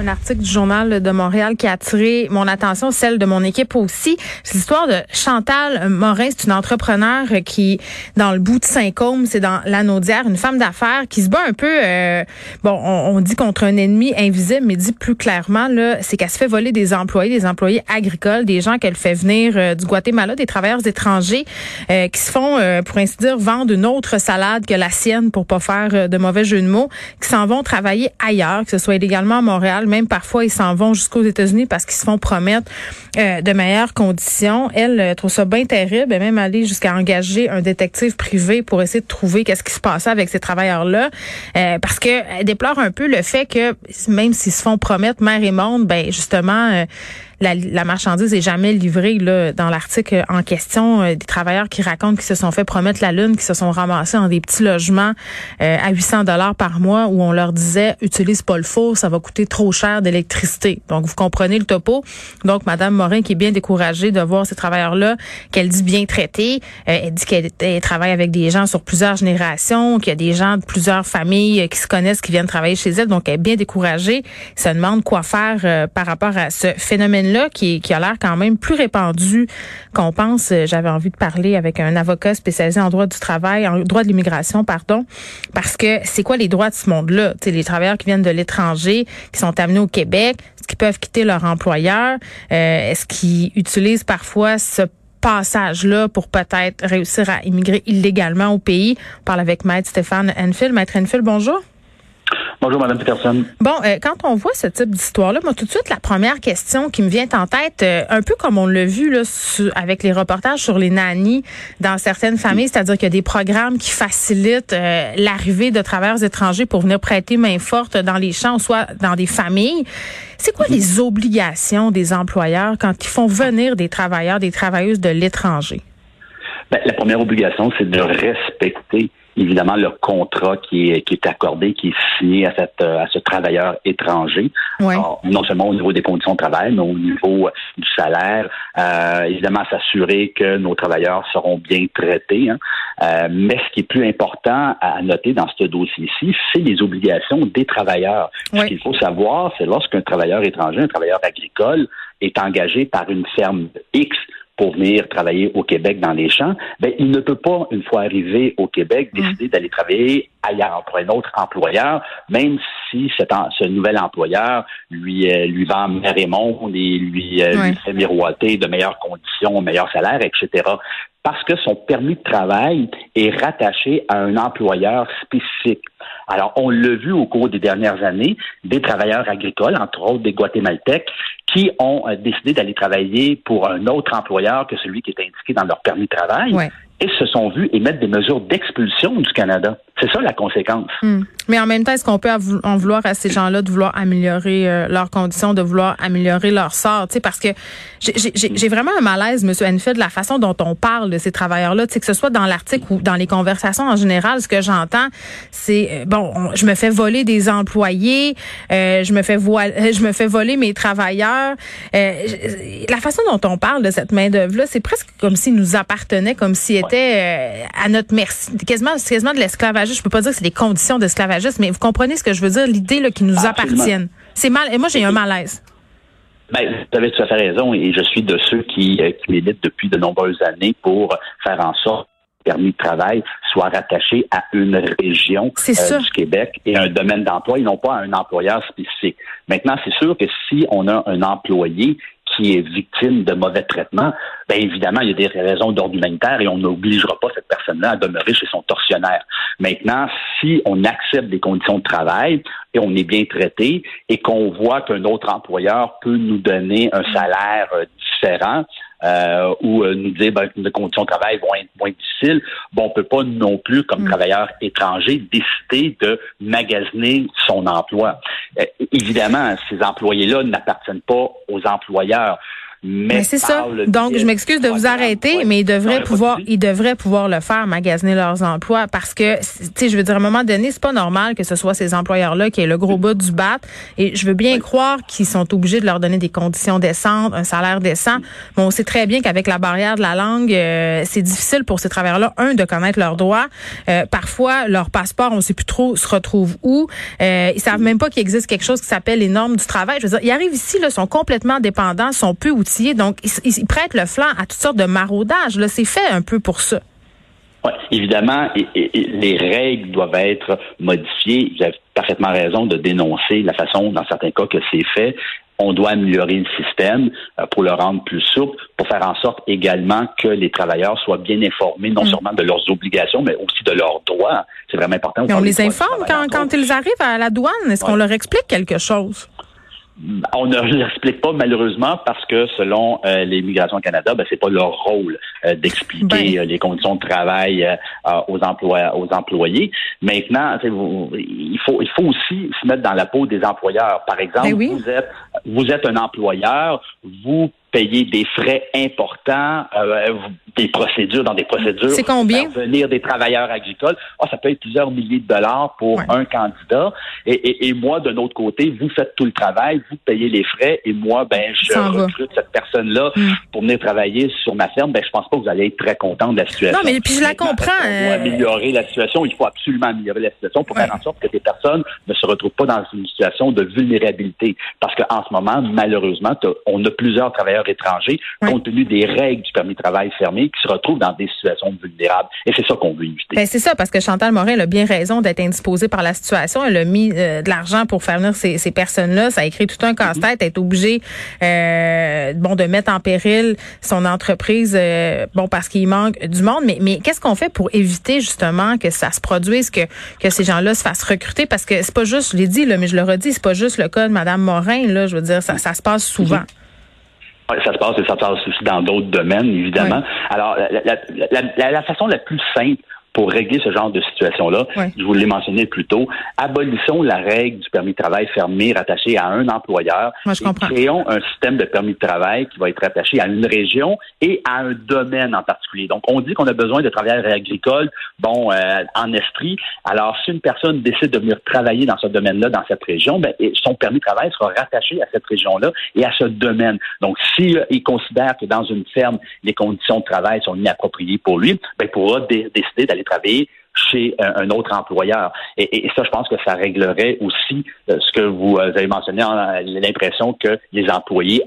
Un article du journal de Montréal qui a attiré mon attention, celle de mon équipe aussi. C'est l'histoire de Chantal Morin. C'est une entrepreneur qui, dans le bout de Saint-Côme, c'est dans l'Anaudière, une femme d'affaires qui se bat un peu, euh, bon, on, dit contre un ennemi invisible, mais dit plus clairement, là, c'est qu'elle se fait voler des employés, des employés agricoles, des gens qu'elle fait venir euh, du Guatemala, des travailleurs étrangers euh, qui se font, pour ainsi dire, vendre une autre salade que la sienne pour pas faire de mauvais jeu de mots, qui s'en vont travailler ailleurs, que ce soit illégalement à Montréal même parfois, ils s'en vont jusqu'aux États-Unis parce qu'ils se font promettre euh, de meilleures conditions. Elle euh, trouve ça bien terrible. Elle même aller jusqu'à engager un détective privé pour essayer de trouver qu'est-ce qui se passait avec ces travailleurs-là. Euh, parce qu'elle déplore un peu le fait que même s'ils se font promettre mer et monde, ben justement la, marchandise est jamais livrée là, dans l'article en question. Euh, des travailleurs qui racontent qu'ils se sont fait promettre la lune, qui se sont ramassés dans des petits logements euh, à 800 dollars par mois où on leur disait utilise pas le four, ça va coûter trop cher d'électricité. Donc vous comprenez le topo. Donc Madame Morin qui est bien découragée de voir ces travailleurs-là qu'elle dit bien traités. Euh, elle dit qu'elle travaille avec des gens sur plusieurs générations, qu'il y a des gens de plusieurs familles qui se connaissent, qui viennent travailler chez elle. Donc elle est bien découragée. Elle se demande quoi faire par rapport à ce phénomène là qui, a l'air quand même plus répandu qu'on pense. Euh, j'avais envie de parler avec un avocat spécialisé en droit du travail, en droit de l'immigration, pardon, parce que c'est quoi les droits de ce monde-là? les travailleurs qui viennent de l'étranger, qui sont amenés au Québec, est-ce qu'ils peuvent quitter leur employeur? Euh, est-ce qu'ils utilisent parfois ce passage-là pour peut-être réussir à immigrer illégalement au pays? On parle avec Maître Stéphane Enfield. Maître Enfield, bonjour. Bonjour, Mme Peterson. Bon, euh, quand on voit ce type d'histoire-là, moi, tout de suite, la première question qui me vient en tête, euh, un peu comme on l'a vu là, avec les reportages sur les nannies dans certaines familles, c'est-à-dire qu'il y a des programmes qui facilitent euh, l'arrivée de travailleurs étrangers pour venir prêter main forte dans les champs, soit dans des familles. C'est quoi les obligations des employeurs quand ils font venir des travailleurs, des travailleuses de l'étranger? Ben, la première obligation, c'est de respecter évidemment le contrat qui est, qui est accordé, qui est signé à, cette, à ce travailleur étranger, non seulement au niveau des conditions de travail, mais au niveau du salaire. Euh, évidemment, s'assurer que nos travailleurs seront bien traités. Hein. Euh, mais ce qui est plus important à noter dans ce dossier-ci, c'est les obligations des travailleurs. Ce qu'il faut savoir, c'est lorsqu'un travailleur étranger, un travailleur agricole, est engagé par une ferme X pour venir travailler au Québec dans les champs, ben, il ne peut pas, une fois arrivé au Québec, mm. décider d'aller travailler ailleurs pour un autre employeur, même si cet ce nouvel employeur lui, euh, lui vend mer et monde et lui, euh, lui fait miroiter de meilleures conditions, meilleurs salaires, etc parce que son permis de travail est rattaché à un employeur spécifique. Alors, on l'a vu au cours des dernières années, des travailleurs agricoles, entre autres des Guatémaltèques, qui ont euh, décidé d'aller travailler pour un autre employeur que celui qui est indiqué dans leur permis de travail et se sont vus émettre des mesures d'expulsion du Canada. C'est ça la conséquence. Hmm. Mais en même temps, est-ce qu'on peut en vouloir à ces gens-là de vouloir améliorer euh, leurs conditions, de vouloir améliorer leur sort? sais, parce que j'ai vraiment un malaise, M. Enfield, de la façon dont on parle de ces travailleurs-là. Que ce soit dans l'article ou dans les conversations en général, ce que j'entends, c'est euh, bon, je me fais voler des employés, euh, je me fais je me fais voler mes travailleurs. la façon dont on parle de cette main d'œuvre là, c'est presque comme s'ils nous appartenaient, comme s'ils étaient à notre merci, quasiment, quasiment de l'esclavage je peux pas dire que c'est des conditions d'esclavagisme, mais vous comprenez ce que je veux dire, l'idée qui nous appartienne. C'est mal. Et moi, j'ai un malaise. Ben, vous avez tout à fait raison et je suis de ceux qui, euh, qui militent depuis de nombreuses années pour faire en sorte que le permis de travail soit rattaché à une région euh, du Québec et un domaine d'emploi et non pas à un employeur spécifique. Maintenant, c'est sûr que si on a un employé qui est victime de mauvais traitements, bien évidemment, il y a des raisons d'ordre humanitaire et on n'obligera pas cette personne-là à demeurer chez son tortionnaire. Maintenant, si on accepte des conditions de travail et on est bien traité et qu'on voit qu'un autre employeur peut nous donner un salaire euh, différent, euh, ou euh, nous dire ben, que nos conditions de travail vont être moins difficiles, bon, on peut pas non plus, comme mm. travailleur étranger, décider de magasiner son emploi. évidemment, ces employés-là n'appartiennent pas aux employeurs mais, c'est ça. Donc, je m'excuse de vous arrêter, mais ils devraient pouvoir, ils devraient pouvoir le faire, magasiner leurs emplois, parce que, tu sais, je veux dire, à un moment donné, c'est pas normal que ce soit ces employeurs-là qui aient le gros bout du bat. Et je veux bien croire qu'ils sont obligés de leur donner des conditions décentes, un salaire décent. Mais on sait très bien qu'avec la barrière de la langue, euh, c'est difficile pour ces travailleurs-là, un, de connaître leurs droits. Euh, parfois, leur passeport, on sait plus trop se retrouve où. Euh, ils savent même pas qu'il existe quelque chose qui s'appelle les normes du travail. Je veux dire, ils arrivent ici, là, sont complètement dépendants, sont peu outillés, donc ils, prêtent le flanc à toutes sortes de maraudages. Là, c'est fait un peu pour ça. Oui, évidemment, les règles doivent être modifiées. Vous avez parfaitement raison de dénoncer la façon, dans certains cas, que c'est fait on doit améliorer le système euh, pour le rendre plus souple, pour faire en sorte également que les travailleurs soient bien informés, non mm. seulement de leurs obligations, mais aussi de leurs droits. C'est vraiment important. on les informe quand, quand ils arrivent à la douane. Est-ce qu'on leur explique quelque chose? On ne l'explique pas malheureusement parce que selon euh, l'Immigration Canada, ben, c'est pas leur rôle euh, d'expliquer ben. euh, les conditions de travail aux, emplois, aux employés. Maintenant, il faut il faut aussi se mettre dans la peau des employeurs. Par exemple, ben vous êtes vous êtes un employeur, vous payer des frais importants, euh, des procédures dans des procédures. C'est combien? Pour venir des travailleurs agricoles. Ah, ça peut être plusieurs milliers de dollars pour un candidat. Et, moi, de notre côté, vous faites tout le travail, vous payez les frais, et moi, ben, je recrute cette personne-là hmm. pour venir travailler sur ma ferme. Ben, je pense pas que vous allez être très content de la situation. Non, mais puis je la comprends. Pour euh, améliorer la situation. Il faut absolument améliorer la situation pour faire en sorte que des personnes ne se retrouvent pas dans une situation de vulnérabilité. Parce qu'en ce moment, malheureusement, on a plusieurs travailleurs étrangers, compte tenu des règles du permis de travail fermé, qui se retrouvent dans des situations vulnérables. Et c'est ça qu'on veut éviter. Ben, c'est ça, parce que Chantal Morin a bien raison d'être indisposée par la situation. Elle a mis euh, de l'argent pour faire venir ces, personnes-là. Ça a écrit tout un casse-tête, être obligé euh, bon, de mettre en péril son entreprise euh, bon parce qu'il manque du monde. Mais, mais qu'est-ce qu'on fait pour éviter justement que ça se produise, que, que ces gens-là se fassent recruter? Parce que c'est pas juste, je l'ai dit, là, mais je le redis, c'est pas juste le cas de Mme Morin. Là, je veux dire, ça, ça se passe souvent ça se passe et ça se passe aussi dans d'autres domaines, évidemment. Alors, la, la, façon la plus simple pour régler ce genre de situation-là. Je vous l'ai mentionné plus tôt. Abolissons la règle du permis de travail fermé rattaché à un employeur. créons un système de permis de travail qui va être rattaché à une région et à un domaine en particulier. Donc, on dit qu'on a besoin de travailleurs agricoles, bon, euh, en Estrie. Alors, si une personne décide de venir travailler dans ce domaine-là, dans cette région, ben, son permis de travail sera rattaché à cette région-là et à ce domaine. Donc, s'il euh, considère que dans une ferme, les conditions de travail sont inappropriées pour lui, ben, il pourra décider d'aller travailler chez un, autre employeur. Et, ça, je pense que ça réglerait aussi euh, ce que vous euh, avez mentionné, l'impression que les employés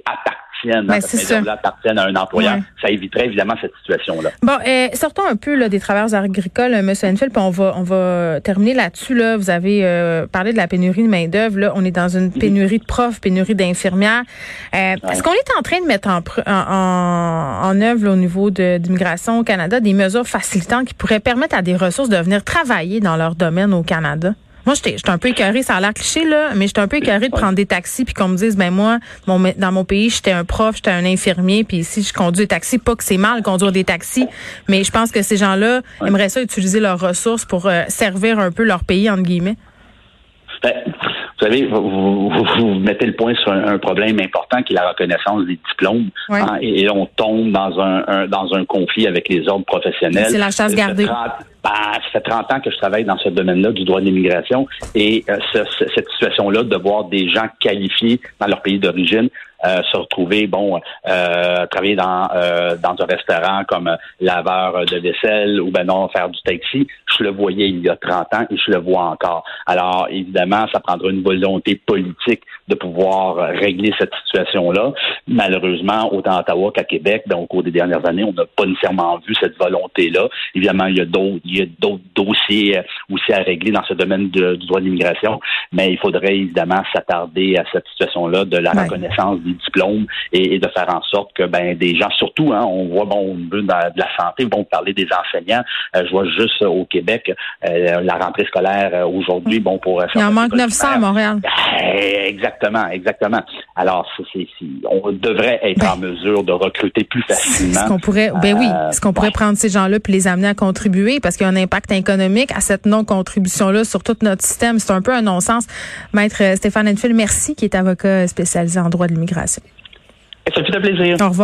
appartiennent ben, appartiennent à un employeur. Ça éviterait évidemment cette situation-là. Bon, euh, sortons un peu là, des travailleurs agricoles, M. Enfield, puis on va, on va terminer là-dessus. Là. Vous avez euh, parlé de la pénurie de main-d'œuvre. Là, on est dans une mhm. pénurie de profs, pénurie d'infirmières. Euh, est-ce qu'on est en train de mettre en, en, en œuvre au niveau de d'immigration au Canada des mesures facilitantes qui pourraient permettre à des ressources de venir travailler dans leur domaine au Canada? Moi, j'étais un peu écœurée, ça a l'air cliché, là, mais j'étais un peu écœurée de prendre des taxis puis qu'on me dise, ben moi, dans mon pays, j'étais un prof, j'étais un infirmier, puis ici, je conduis des taxis. Pas que c'est mal conduire des taxis, mais je pense que ces gens-là aimeraient ça utiliser leurs ressources pour euh, servir un peu leur pays, entre guillemets. Ben, vous savez, vous, vous, mettez le point sur un, problème important qui est la reconnaissance des diplômes. Hein, et, on tombe dans un, dans un conflit avec les ordres professionnels. C'est la chasse gardée. Ben, ça fait 30 ans que je travaille dans ce domaine-là du droit de l'immigration et euh, cette situation-là de voir des gens qualifiés dans leur pays d'origine euh, se retrouver, bon, euh, travailler dans euh, dans un restaurant comme laveur de vaisselle ou ben non faire du taxi. Je le voyais il y a 30 ans et je le vois encore. Alors évidemment, ça prendra une volonté politique de pouvoir régler cette situation-là. Malheureusement, autant à Ottawa qu'à Québec, ben, au cours des dernières années, on n'a pas nécessairement vu cette volonté-là. Évidemment, il y a d'autres il y a d'autres dossiers aussi à régler dans ce domaine du droit de l'immigration, mais il faudrait évidemment s'attarder à cette situation-là de la reconnaissance diplômes et, de faire en sorte que ben des gens, surtout, hein, on voit bon de la santé, bon parler des enseignants. Euh, je vois juste au Québec euh, la rentrée scolaire euh, aujourd'hui, bon pour. Il en manque 900 à Montréal. Ben, exactement, exactement. Alors, on devrait être en mesure de recruter plus facilement. Ce qu'on pourrait, ben oui, ce qu'on pourrait prendre ces gens-là puis les amener à contribuer parce qu'il y a un impact économique à cette non-contribution-là sur tout notre système. C'est un peu un non-sens. Maître Stéphane Enfield, merci, qui est avocat spécialisé en droit de l'immigration. Ça fait un plaisir. Au revoir.